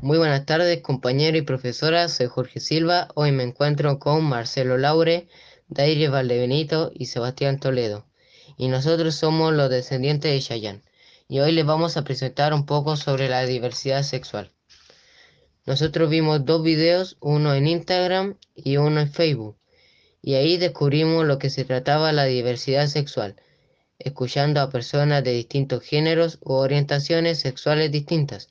Muy buenas tardes, compañero y profesora. Soy Jorge Silva. Hoy me encuentro con Marcelo Laure, Daire Valdebenito y Sebastián Toledo. Y nosotros somos los descendientes de Chayán. Y hoy les vamos a presentar un poco sobre la diversidad sexual. Nosotros vimos dos videos, uno en Instagram y uno en Facebook. Y ahí descubrimos lo que se trataba la diversidad sexual, escuchando a personas de distintos géneros u orientaciones sexuales distintas.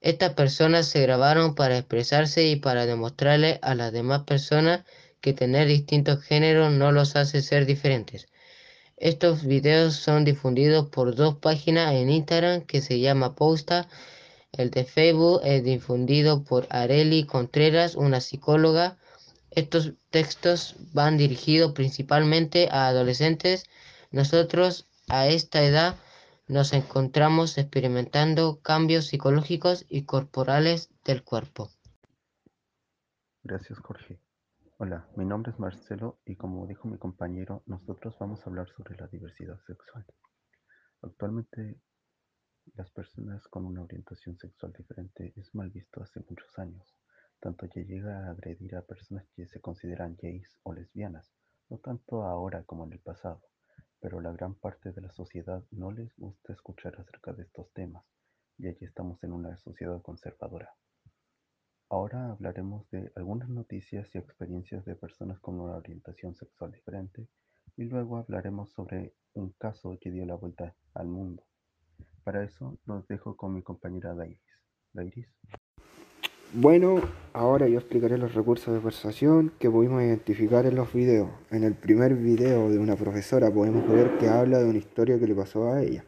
Estas personas se grabaron para expresarse y para demostrarle a las demás personas que tener distintos géneros no los hace ser diferentes. Estos videos son difundidos por dos páginas en Instagram que se llama Posta. El de Facebook es difundido por Areli Contreras, una psicóloga. Estos textos van dirigidos principalmente a adolescentes. Nosotros a esta edad nos encontramos experimentando cambios psicológicos y corporales del cuerpo. Gracias, Jorge. Hola, mi nombre es Marcelo y como dijo mi compañero, nosotros vamos a hablar sobre la diversidad sexual. Actualmente, las personas con una orientación sexual diferente es mal visto hace muchos años, tanto que llega a agredir a personas que se consideran gays o lesbianas, no tanto ahora como en el pasado pero la gran parte de la sociedad no les gusta escuchar acerca de estos temas, ya que estamos en una sociedad conservadora. Ahora hablaremos de algunas noticias y experiencias de personas con una orientación sexual diferente y luego hablaremos sobre un caso que dio la vuelta al mundo. Para eso los dejo con mi compañera Dairis. Dairis. Bueno, ahora yo explicaré los recursos de persuasión que pudimos identificar en los videos. En el primer video de una profesora podemos ver que habla de una historia que le pasó a ella.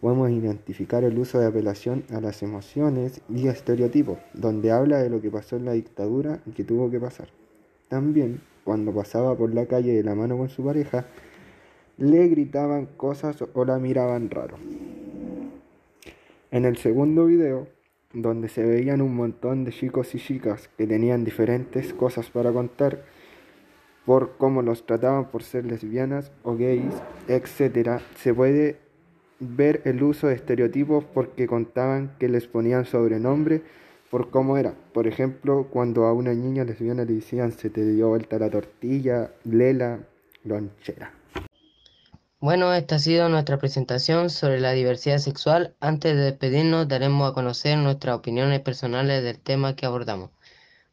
Podemos identificar el uso de apelación a las emociones y estereotipos, donde habla de lo que pasó en la dictadura y que tuvo que pasar. También, cuando pasaba por la calle de la mano con su pareja, le gritaban cosas o la miraban raro. En el segundo video donde se veían un montón de chicos y chicas que tenían diferentes cosas para contar por cómo los trataban por ser lesbianas o gays, etc. Se puede ver el uso de estereotipos porque contaban que les ponían sobrenombre por cómo era. Por ejemplo, cuando a una niña lesbiana le decían se te dio vuelta la tortilla, lela, lonchera. Bueno, esta ha sido nuestra presentación sobre la diversidad sexual. Antes de despedirnos, daremos a conocer nuestras opiniones personales del tema que abordamos.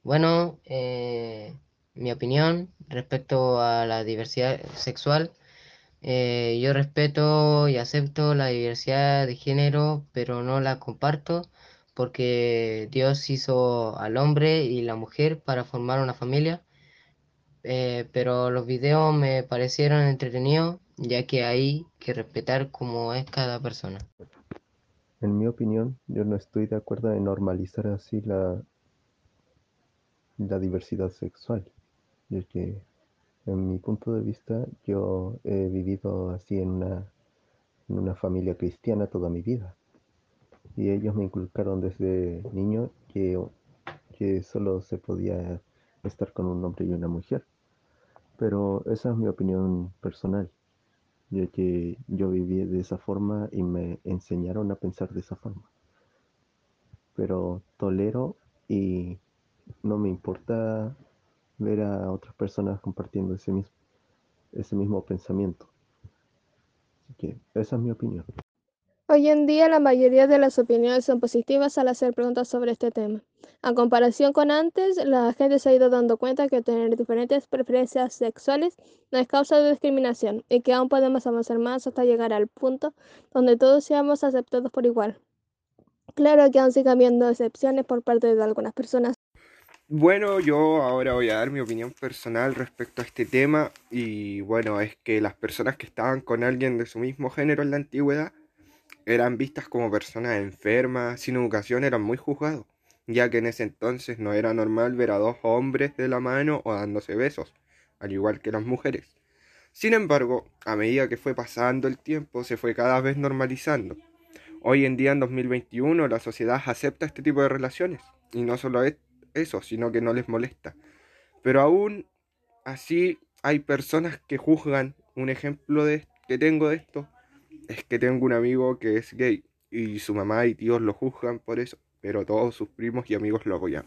Bueno, eh, mi opinión respecto a la diversidad sexual. Eh, yo respeto y acepto la diversidad de género, pero no la comparto porque Dios hizo al hombre y la mujer para formar una familia. Eh, pero los videos me parecieron entretenidos ya que hay que respetar cómo es cada persona. En mi opinión, yo no estoy de acuerdo en normalizar así la, la diversidad sexual, ya que en mi punto de vista yo he vivido así en una, en una familia cristiana toda mi vida y ellos me inculcaron desde niño que, que solo se podía estar con un hombre y una mujer. Pero esa es mi opinión personal ya que yo viví de esa forma y me enseñaron a pensar de esa forma. Pero tolero y no me importa ver a otras personas compartiendo ese mismo, ese mismo pensamiento. Así que esa es mi opinión. Hoy en día la mayoría de las opiniones son positivas al hacer preguntas sobre este tema. A comparación con antes, la gente se ha ido dando cuenta que tener diferentes preferencias sexuales no es causa de discriminación y que aún podemos avanzar más hasta llegar al punto donde todos seamos aceptados por igual. Claro que aún sigue habiendo excepciones por parte de algunas personas. Bueno, yo ahora voy a dar mi opinión personal respecto a este tema y bueno, es que las personas que estaban con alguien de su mismo género en la antigüedad eran vistas como personas enfermas, sin educación, eran muy juzgados, ya que en ese entonces no era normal ver a dos hombres de la mano o dándose besos, al igual que las mujeres. Sin embargo, a medida que fue pasando el tiempo, se fue cada vez normalizando. Hoy en día, en 2021, la sociedad acepta este tipo de relaciones, y no solo eso, sino que no les molesta. Pero aún así hay personas que juzgan, un ejemplo de, que tengo de esto, es que tengo un amigo que es gay y su mamá y tíos lo juzgan por eso, pero todos sus primos y amigos lo apoyan.